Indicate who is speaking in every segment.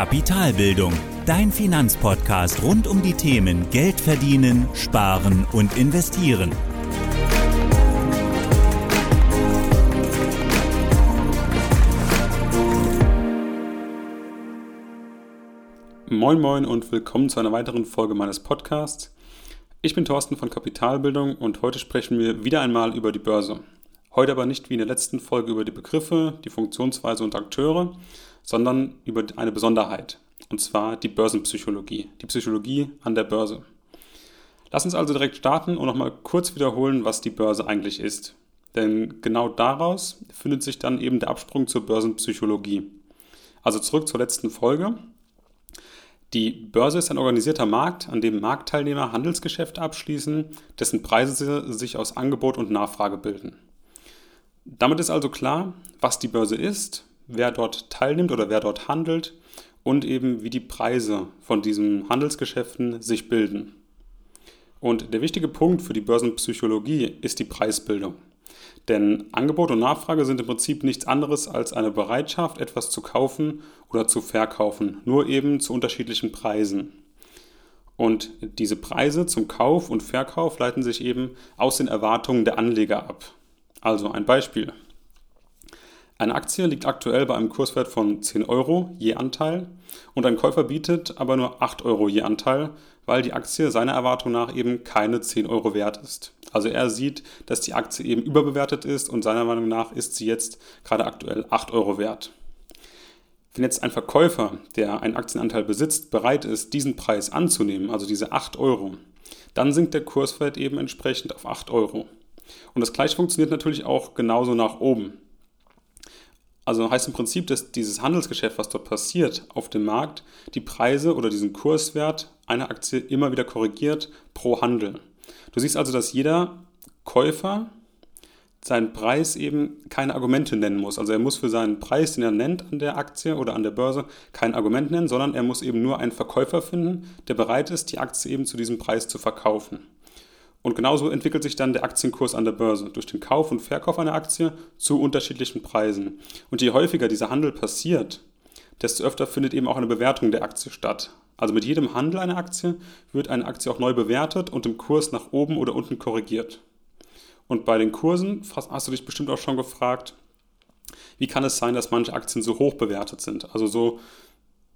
Speaker 1: Kapitalbildung, dein Finanzpodcast rund um die Themen Geld verdienen, sparen und investieren.
Speaker 2: Moin Moin und willkommen zu einer weiteren Folge meines Podcasts. Ich bin Thorsten von Kapitalbildung und heute sprechen wir wieder einmal über die Börse. Heute aber nicht wie in der letzten Folge über die Begriffe, die Funktionsweise und Akteure, sondern über eine Besonderheit, und zwar die Börsenpsychologie, die Psychologie an der Börse. Lass uns also direkt starten und nochmal kurz wiederholen, was die Börse eigentlich ist. Denn genau daraus findet sich dann eben der Absprung zur Börsenpsychologie. Also zurück zur letzten Folge. Die Börse ist ein organisierter Markt, an dem Marktteilnehmer Handelsgeschäfte abschließen, dessen Preise sich aus Angebot und Nachfrage bilden. Damit ist also klar, was die Börse ist, wer dort teilnimmt oder wer dort handelt und eben wie die Preise von diesen Handelsgeschäften sich bilden. Und der wichtige Punkt für die Börsenpsychologie ist die Preisbildung. Denn Angebot und Nachfrage sind im Prinzip nichts anderes als eine Bereitschaft, etwas zu kaufen oder zu verkaufen, nur eben zu unterschiedlichen Preisen. Und diese Preise zum Kauf und Verkauf leiten sich eben aus den Erwartungen der Anleger ab. Also ein Beispiel. Eine Aktie liegt aktuell bei einem Kurswert von 10 Euro je Anteil und ein Käufer bietet aber nur 8 Euro je Anteil, weil die Aktie seiner Erwartung nach eben keine 10 Euro wert ist. Also er sieht, dass die Aktie eben überbewertet ist und seiner Meinung nach ist sie jetzt gerade aktuell 8 Euro wert. Wenn jetzt ein Verkäufer, der einen Aktienanteil besitzt, bereit ist, diesen Preis anzunehmen, also diese 8 Euro, dann sinkt der Kurswert eben entsprechend auf 8 Euro. Und das gleiche funktioniert natürlich auch genauso nach oben. Also heißt im Prinzip, dass dieses Handelsgeschäft, was dort passiert auf dem Markt, die Preise oder diesen Kurswert einer Aktie immer wieder korrigiert pro Handel. Du siehst also, dass jeder Käufer seinen Preis eben keine Argumente nennen muss. Also er muss für seinen Preis, den er nennt an der Aktie oder an der Börse, kein Argument nennen, sondern er muss eben nur einen Verkäufer finden, der bereit ist, die Aktie eben zu diesem Preis zu verkaufen. Und genauso entwickelt sich dann der Aktienkurs an der Börse durch den Kauf und Verkauf einer Aktie zu unterschiedlichen Preisen. Und je häufiger dieser Handel passiert, desto öfter findet eben auch eine Bewertung der Aktie statt. Also mit jedem Handel einer Aktie wird eine Aktie auch neu bewertet und im Kurs nach oben oder unten korrigiert. Und bei den Kursen hast du dich bestimmt auch schon gefragt, wie kann es sein, dass manche Aktien so hoch bewertet sind? Also so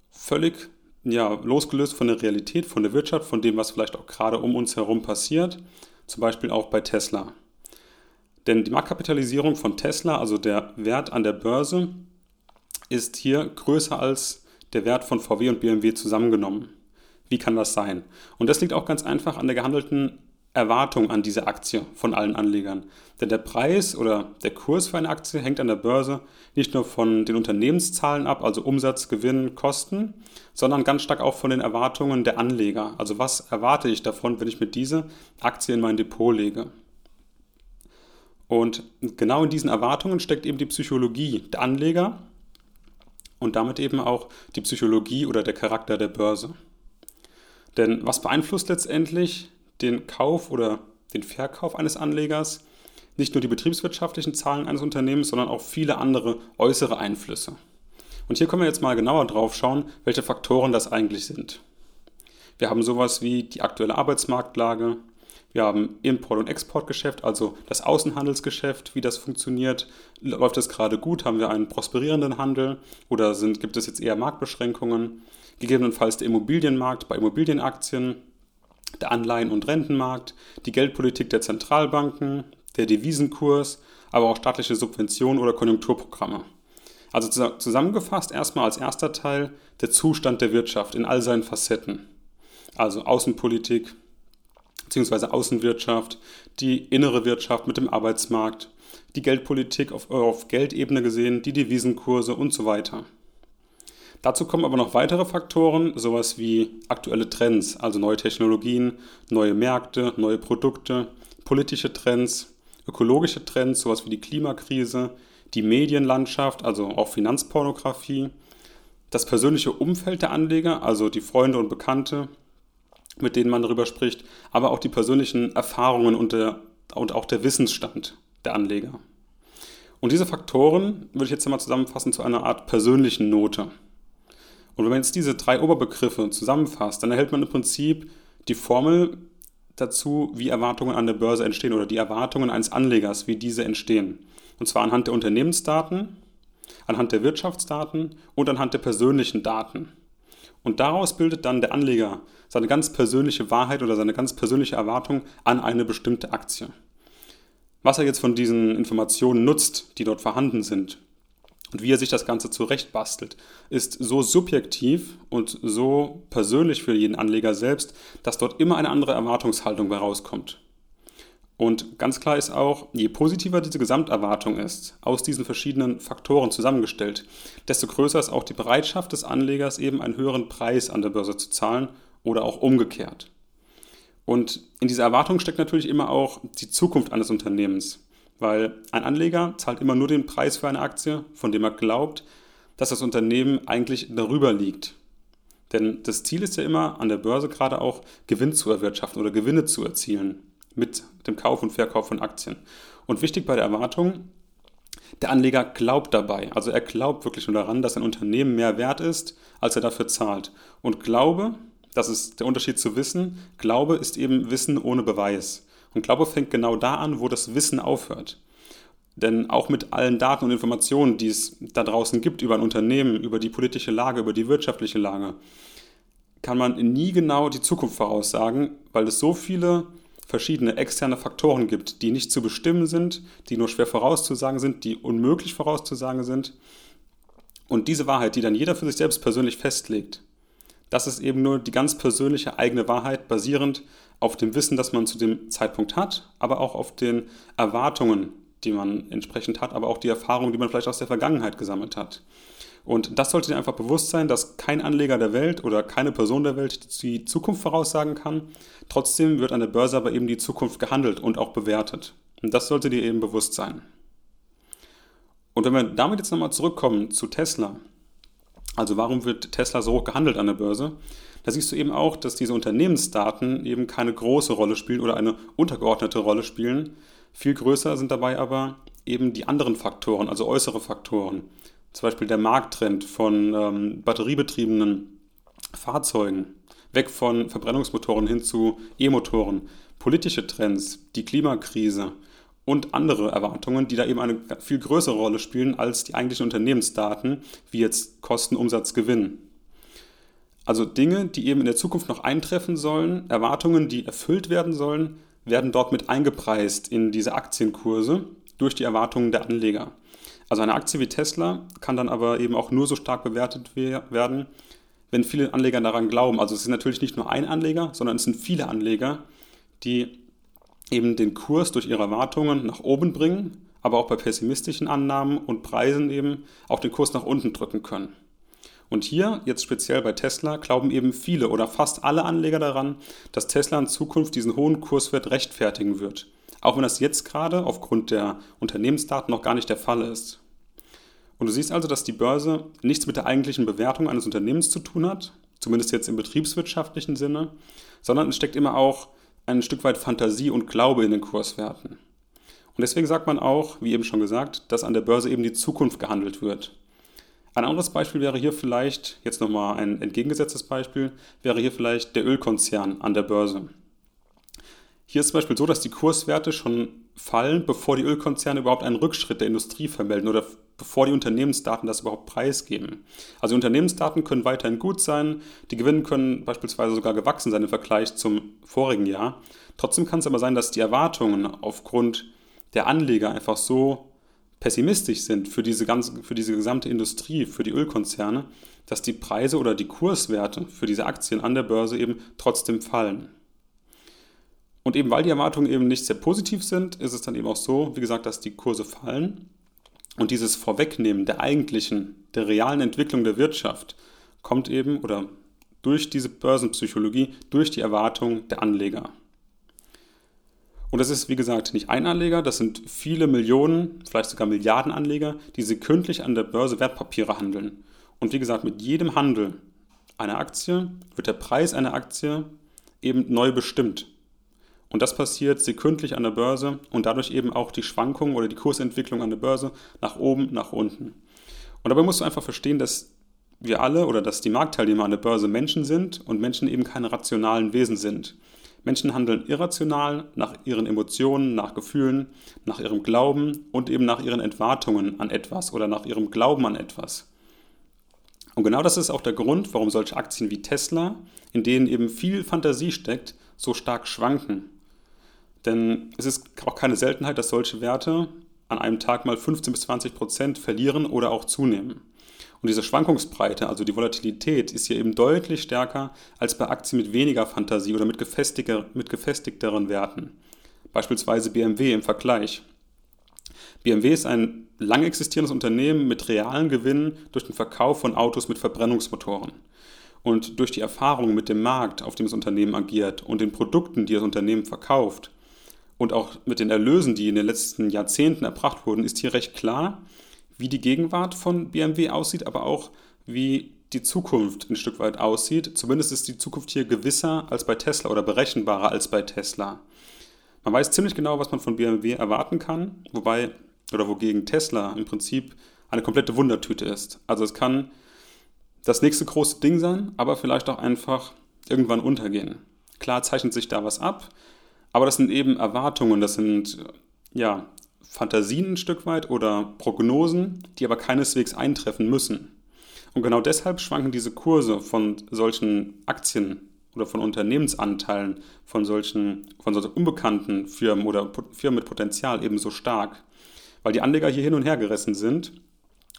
Speaker 2: völlig ja, losgelöst von der Realität, von der Wirtschaft, von dem, was vielleicht auch gerade um uns herum passiert, zum Beispiel auch bei Tesla. Denn die Marktkapitalisierung von Tesla, also der Wert an der Börse, ist hier größer als der Wert von VW und BMW zusammengenommen. Wie kann das sein? Und das liegt auch ganz einfach an der gehandelten Erwartung an diese Aktie von allen Anlegern. Denn der Preis oder der Kurs für eine Aktie hängt an der Börse nicht nur von den Unternehmenszahlen ab, also Umsatz, Gewinn, Kosten, sondern ganz stark auch von den Erwartungen der Anleger. Also was erwarte ich davon, wenn ich mir diese Aktie in mein Depot lege? Und genau in diesen Erwartungen steckt eben die Psychologie der Anleger und damit eben auch die Psychologie oder der Charakter der Börse. Denn was beeinflusst letztendlich den Kauf oder den Verkauf eines Anlegers nicht nur die betriebswirtschaftlichen Zahlen eines Unternehmens, sondern auch viele andere äußere Einflüsse. Und hier können wir jetzt mal genauer drauf schauen, welche Faktoren das eigentlich sind. Wir haben sowas wie die aktuelle Arbeitsmarktlage, wir haben Import- und Exportgeschäft, also das Außenhandelsgeschäft, wie das funktioniert. Läuft es gerade gut? Haben wir einen prosperierenden Handel oder sind, gibt es jetzt eher Marktbeschränkungen? Gegebenenfalls der Immobilienmarkt bei Immobilienaktien, der Anleihen- und Rentenmarkt, die Geldpolitik der Zentralbanken, der Devisenkurs, aber auch staatliche Subventionen oder Konjunkturprogramme. Also zusammengefasst erstmal als erster Teil der Zustand der Wirtschaft in all seinen Facetten. Also Außenpolitik bzw. Außenwirtschaft, die innere Wirtschaft mit dem Arbeitsmarkt, die Geldpolitik auf, auf Geldebene gesehen, die Devisenkurse und so weiter. Dazu kommen aber noch weitere Faktoren, sowas wie aktuelle Trends, also neue Technologien, neue Märkte, neue Produkte, politische Trends, ökologische Trends, sowas wie die Klimakrise, die Medienlandschaft, also auch Finanzpornografie, das persönliche Umfeld der Anleger, also die Freunde und Bekannte, mit denen man darüber spricht, aber auch die persönlichen Erfahrungen und, der, und auch der Wissensstand der Anleger. Und diese Faktoren würde ich jetzt einmal zusammenfassen zu einer Art persönlichen Note. Und wenn man jetzt diese drei Oberbegriffe zusammenfasst, dann erhält man im Prinzip die Formel dazu, wie Erwartungen an der Börse entstehen oder die Erwartungen eines Anlegers, wie diese entstehen. Und zwar anhand der Unternehmensdaten, anhand der Wirtschaftsdaten und anhand der persönlichen Daten. Und daraus bildet dann der Anleger seine ganz persönliche Wahrheit oder seine ganz persönliche Erwartung an eine bestimmte Aktie. Was er jetzt von diesen Informationen nutzt, die dort vorhanden sind, und wie er sich das Ganze zurechtbastelt, ist so subjektiv und so persönlich für jeden Anleger selbst, dass dort immer eine andere Erwartungshaltung herauskommt. Und ganz klar ist auch, je positiver diese Gesamterwartung ist, aus diesen verschiedenen Faktoren zusammengestellt, desto größer ist auch die Bereitschaft des Anlegers, eben einen höheren Preis an der Börse zu zahlen oder auch umgekehrt. Und in dieser Erwartung steckt natürlich immer auch die Zukunft eines Unternehmens, weil ein Anleger zahlt immer nur den Preis für eine Aktie, von dem er glaubt, dass das Unternehmen eigentlich darüber liegt. Denn das Ziel ist ja immer, an der Börse gerade auch Gewinn zu erwirtschaften oder Gewinne zu erzielen mit dem Kauf und Verkauf von Aktien. Und wichtig bei der Erwartung, der Anleger glaubt dabei. Also er glaubt wirklich nur daran, dass ein Unternehmen mehr wert ist, als er dafür zahlt. Und Glaube, das ist der Unterschied zu Wissen, Glaube ist eben Wissen ohne Beweis. Und Glaube fängt genau da an, wo das Wissen aufhört. Denn auch mit allen Daten und Informationen, die es da draußen gibt über ein Unternehmen, über die politische Lage, über die wirtschaftliche Lage, kann man nie genau die Zukunft voraussagen, weil es so viele verschiedene externe Faktoren gibt, die nicht zu bestimmen sind, die nur schwer vorauszusagen sind, die unmöglich vorauszusagen sind. Und diese Wahrheit, die dann jeder für sich selbst persönlich festlegt, das ist eben nur die ganz persönliche eigene Wahrheit, basierend auf dem Wissen, das man zu dem Zeitpunkt hat, aber auch auf den Erwartungen, die man entsprechend hat, aber auch die Erfahrungen, die man vielleicht aus der Vergangenheit gesammelt hat. Und das sollte dir einfach bewusst sein, dass kein Anleger der Welt oder keine Person der Welt die Zukunft voraussagen kann. Trotzdem wird an der Börse aber eben die Zukunft gehandelt und auch bewertet. Und das sollte dir eben bewusst sein. Und wenn wir damit jetzt nochmal zurückkommen zu Tesla, also warum wird Tesla so hoch gehandelt an der Börse? Da siehst du eben auch, dass diese Unternehmensdaten eben keine große Rolle spielen oder eine untergeordnete Rolle spielen. Viel größer sind dabei aber eben die anderen Faktoren, also äußere Faktoren zum Beispiel der Markttrend von ähm, batteriebetriebenen Fahrzeugen, weg von Verbrennungsmotoren hin zu E-Motoren, politische Trends, die Klimakrise und andere Erwartungen, die da eben eine viel größere Rolle spielen als die eigentlichen Unternehmensdaten, wie jetzt Kosten, Umsatz, Gewinn. Also Dinge, die eben in der Zukunft noch eintreffen sollen, Erwartungen, die erfüllt werden sollen, werden dort mit eingepreist in diese Aktienkurse durch die Erwartungen der Anleger. Also eine Aktie wie Tesla kann dann aber eben auch nur so stark bewertet werden, wenn viele Anleger daran glauben. Also es ist natürlich nicht nur ein Anleger, sondern es sind viele Anleger, die eben den Kurs durch ihre Erwartungen nach oben bringen, aber auch bei pessimistischen Annahmen und Preisen eben auch den Kurs nach unten drücken können. Und hier, jetzt speziell bei Tesla, glauben eben viele oder fast alle Anleger daran, dass Tesla in Zukunft diesen hohen Kurswert rechtfertigen wird. Auch wenn das jetzt gerade aufgrund der Unternehmensdaten noch gar nicht der Fall ist. Und du siehst also, dass die Börse nichts mit der eigentlichen Bewertung eines Unternehmens zu tun hat, zumindest jetzt im betriebswirtschaftlichen Sinne, sondern es steckt immer auch ein Stück weit Fantasie und Glaube in den Kurswerten. Und deswegen sagt man auch, wie eben schon gesagt, dass an der Börse eben die Zukunft gehandelt wird. Ein anderes Beispiel wäre hier vielleicht, jetzt nochmal ein entgegengesetztes Beispiel, wäre hier vielleicht der Ölkonzern an der Börse. Hier ist zum Beispiel so, dass die Kurswerte schon fallen, bevor die Ölkonzerne überhaupt einen Rückschritt der Industrie vermelden oder bevor die Unternehmensdaten das überhaupt preisgeben. Also Unternehmensdaten können weiterhin gut sein, die Gewinne können beispielsweise sogar gewachsen sein im Vergleich zum vorigen Jahr. Trotzdem kann es aber sein, dass die Erwartungen aufgrund der Anleger einfach so pessimistisch sind für diese, ganze, für diese gesamte Industrie, für die Ölkonzerne, dass die Preise oder die Kurswerte für diese Aktien an der Börse eben trotzdem fallen. Und eben weil die Erwartungen eben nicht sehr positiv sind, ist es dann eben auch so, wie gesagt, dass die Kurse fallen. Und dieses Vorwegnehmen der eigentlichen, der realen Entwicklung der Wirtschaft kommt eben oder durch diese Börsenpsychologie, durch die Erwartung der Anleger. Und das ist, wie gesagt, nicht ein Anleger, das sind viele Millionen, vielleicht sogar Milliarden Anleger, die sekündlich an der Börse Wertpapiere handeln. Und wie gesagt, mit jedem Handel einer Aktie wird der Preis einer Aktie eben neu bestimmt. Und das passiert sekündlich an der Börse und dadurch eben auch die Schwankungen oder die Kursentwicklung an der Börse nach oben, nach unten. Und dabei musst du einfach verstehen, dass wir alle oder dass die Marktteilnehmer an der Börse Menschen sind und Menschen eben keine rationalen Wesen sind. Menschen handeln irrational nach ihren Emotionen, nach Gefühlen, nach ihrem Glauben und eben nach ihren Entwartungen an etwas oder nach ihrem Glauben an etwas. Und genau das ist auch der Grund, warum solche Aktien wie Tesla, in denen eben viel Fantasie steckt, so stark schwanken. Denn es ist auch keine Seltenheit, dass solche Werte an einem Tag mal 15 bis 20 Prozent verlieren oder auch zunehmen. Und diese Schwankungsbreite, also die Volatilität, ist hier eben deutlich stärker als bei Aktien mit weniger Fantasie oder mit, gefestigter, mit gefestigteren Werten. Beispielsweise BMW im Vergleich. BMW ist ein lang existierendes Unternehmen mit realen Gewinnen durch den Verkauf von Autos mit Verbrennungsmotoren. Und durch die Erfahrung mit dem Markt, auf dem das Unternehmen agiert und den Produkten, die das Unternehmen verkauft und auch mit den Erlösen, die in den letzten Jahrzehnten erbracht wurden, ist hier recht klar, wie die Gegenwart von BMW aussieht, aber auch wie die Zukunft ein Stück weit aussieht. Zumindest ist die Zukunft hier gewisser als bei Tesla oder berechenbarer als bei Tesla. Man weiß ziemlich genau, was man von BMW erwarten kann, wobei oder wogegen Tesla im Prinzip eine komplette Wundertüte ist. Also es kann das nächste große Ding sein, aber vielleicht auch einfach irgendwann untergehen. Klar zeichnet sich da was ab, aber das sind eben Erwartungen, das sind ja Fantasien ein Stück weit oder Prognosen, die aber keineswegs eintreffen müssen. Und genau deshalb schwanken diese Kurse von solchen Aktien oder von Unternehmensanteilen von solchen, von solchen unbekannten Firmen oder Firmen mit Potenzial eben so stark weil die Anleger hier hin und her gerissen sind.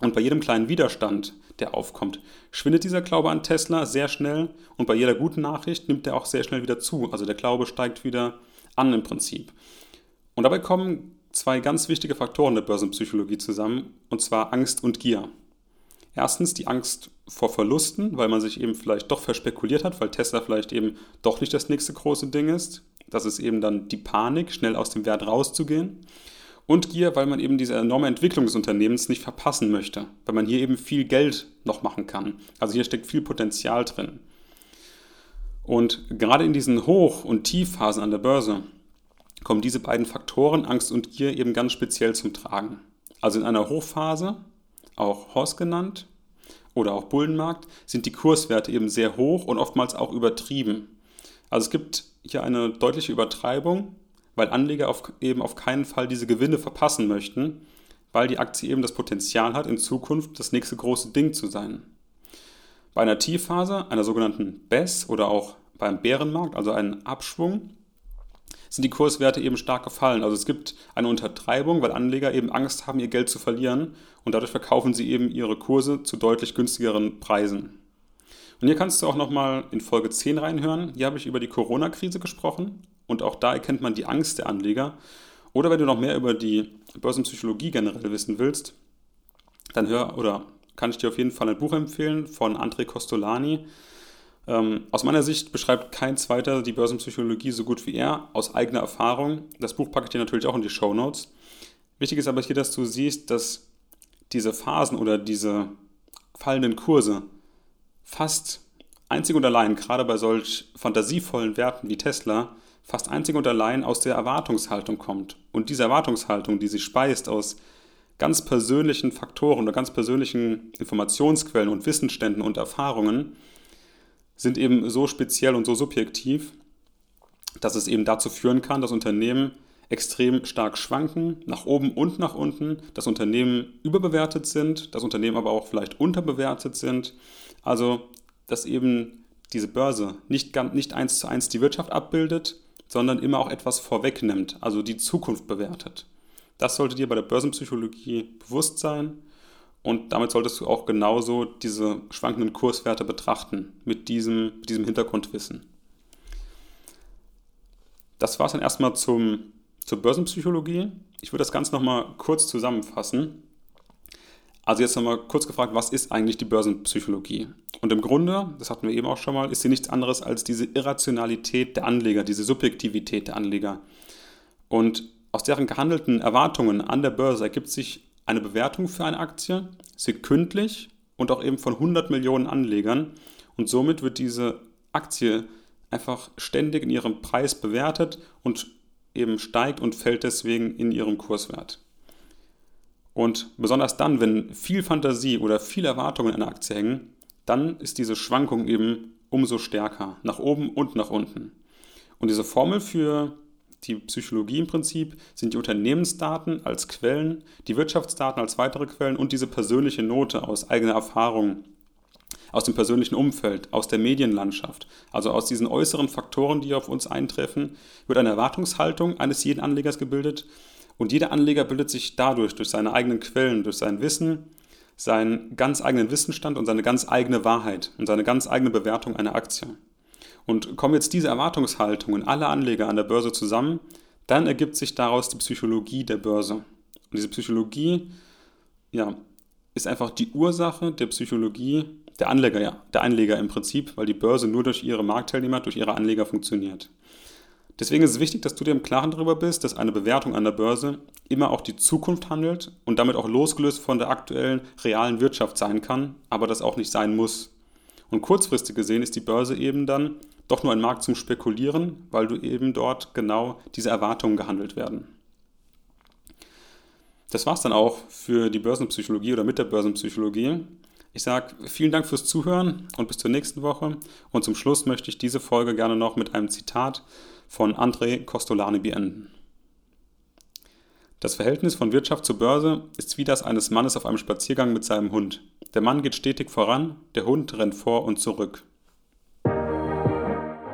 Speaker 2: Und bei jedem kleinen Widerstand, der aufkommt, schwindet dieser Glaube an Tesla sehr schnell und bei jeder guten Nachricht nimmt er auch sehr schnell wieder zu. Also der Glaube steigt wieder an im Prinzip. Und dabei kommen zwei ganz wichtige Faktoren der Börsenpsychologie zusammen, und zwar Angst und Gier. Erstens die Angst vor Verlusten, weil man sich eben vielleicht doch verspekuliert hat, weil Tesla vielleicht eben doch nicht das nächste große Ding ist. Das ist eben dann die Panik, schnell aus dem Wert rauszugehen und Gier, weil man eben diese enorme Entwicklung des Unternehmens nicht verpassen möchte, weil man hier eben viel Geld noch machen kann. Also hier steckt viel Potenzial drin. Und gerade in diesen Hoch- und Tiefphasen an der Börse kommen diese beiden Faktoren, Angst und Gier, eben ganz speziell zum Tragen. Also in einer Hochphase, auch Horst genannt, oder auch Bullenmarkt, sind die Kurswerte eben sehr hoch und oftmals auch übertrieben. Also es gibt hier eine deutliche Übertreibung weil Anleger auf, eben auf keinen Fall diese Gewinne verpassen möchten, weil die Aktie eben das Potenzial hat, in Zukunft das nächste große Ding zu sein. Bei einer Tiefphase, einer sogenannten BES oder auch beim Bärenmarkt, also einem Abschwung, sind die Kurswerte eben stark gefallen. Also es gibt eine Untertreibung, weil Anleger eben Angst haben, ihr Geld zu verlieren und dadurch verkaufen sie eben ihre Kurse zu deutlich günstigeren Preisen. Und hier kannst du auch nochmal in Folge 10 reinhören. Hier habe ich über die Corona-Krise gesprochen und auch da erkennt man die Angst der Anleger. Oder wenn du noch mehr über die Börsenpsychologie generell wissen willst, dann hör oder kann ich dir auf jeden Fall ein Buch empfehlen von André Costolani. Ähm, aus meiner Sicht beschreibt kein zweiter die Börsenpsychologie so gut wie er, aus eigener Erfahrung. Das Buch packe ich dir natürlich auch in die Show Notes. Wichtig ist aber hier, dass du siehst, dass diese Phasen oder diese fallenden Kurse fast einzig und allein, gerade bei solch fantasievollen Werten wie Tesla, fast einzig und allein aus der Erwartungshaltung kommt. Und diese Erwartungshaltung, die sich speist aus ganz persönlichen Faktoren oder ganz persönlichen Informationsquellen und Wissensständen und Erfahrungen, sind eben so speziell und so subjektiv, dass es eben dazu führen kann, dass Unternehmen extrem stark schwanken, nach oben und nach unten, dass Unternehmen überbewertet sind, dass Unternehmen aber auch vielleicht unterbewertet sind. Also, dass eben diese Börse nicht, nicht eins zu eins die Wirtschaft abbildet, sondern immer auch etwas vorwegnimmt, also die Zukunft bewertet. Das sollte dir bei der Börsenpsychologie bewusst sein und damit solltest du auch genauso diese schwankenden Kurswerte betrachten mit diesem, mit diesem Hintergrundwissen. Das war es dann erstmal zum, zur Börsenpsychologie. Ich würde das Ganze nochmal kurz zusammenfassen. Also jetzt nochmal kurz gefragt, was ist eigentlich die Börsenpsychologie? Und im Grunde, das hatten wir eben auch schon mal, ist sie nichts anderes als diese Irrationalität der Anleger, diese Subjektivität der Anleger. Und aus deren gehandelten Erwartungen an der Börse ergibt sich eine Bewertung für eine Aktie, sekündlich und auch eben von 100 Millionen Anlegern. Und somit wird diese Aktie einfach ständig in ihrem Preis bewertet und eben steigt und fällt deswegen in ihrem Kurswert. Und besonders dann, wenn viel Fantasie oder viel Erwartungen in einer Aktie hängen, dann ist diese Schwankung eben umso stärker, nach oben und nach unten. Und diese Formel für die Psychologie im Prinzip sind die Unternehmensdaten als Quellen, die Wirtschaftsdaten als weitere Quellen und diese persönliche Note aus eigener Erfahrung, aus dem persönlichen Umfeld, aus der Medienlandschaft, also aus diesen äußeren Faktoren, die auf uns eintreffen, wird eine Erwartungshaltung eines jeden Anlegers gebildet und jeder Anleger bildet sich dadurch, durch seine eigenen Quellen, durch sein Wissen, seinen ganz eigenen Wissensstand und seine ganz eigene Wahrheit und seine ganz eigene Bewertung einer Aktie. Und kommen jetzt diese Erwartungshaltungen aller Anleger an der Börse zusammen, dann ergibt sich daraus die Psychologie der Börse. Und diese Psychologie ja, ist einfach die Ursache der Psychologie der Anleger, ja, der Anleger im Prinzip, weil die Börse nur durch ihre Marktteilnehmer, durch ihre Anleger funktioniert. Deswegen ist es wichtig, dass du dir im Klaren darüber bist, dass eine Bewertung an der Börse immer auch die Zukunft handelt und damit auch losgelöst von der aktuellen realen Wirtschaft sein kann, aber das auch nicht sein muss. Und kurzfristig gesehen ist die Börse eben dann doch nur ein Markt zum Spekulieren, weil du eben dort genau diese Erwartungen gehandelt werden. Das war es dann auch für die Börsenpsychologie oder mit der Börsenpsychologie. Ich sage vielen Dank fürs Zuhören und bis zur nächsten Woche. Und zum Schluss möchte ich diese Folge gerne noch mit einem Zitat von André Costolani beenden. Das Verhältnis von Wirtschaft zur Börse ist wie das eines Mannes auf einem Spaziergang mit seinem Hund. Der Mann geht stetig voran, der Hund rennt vor und zurück.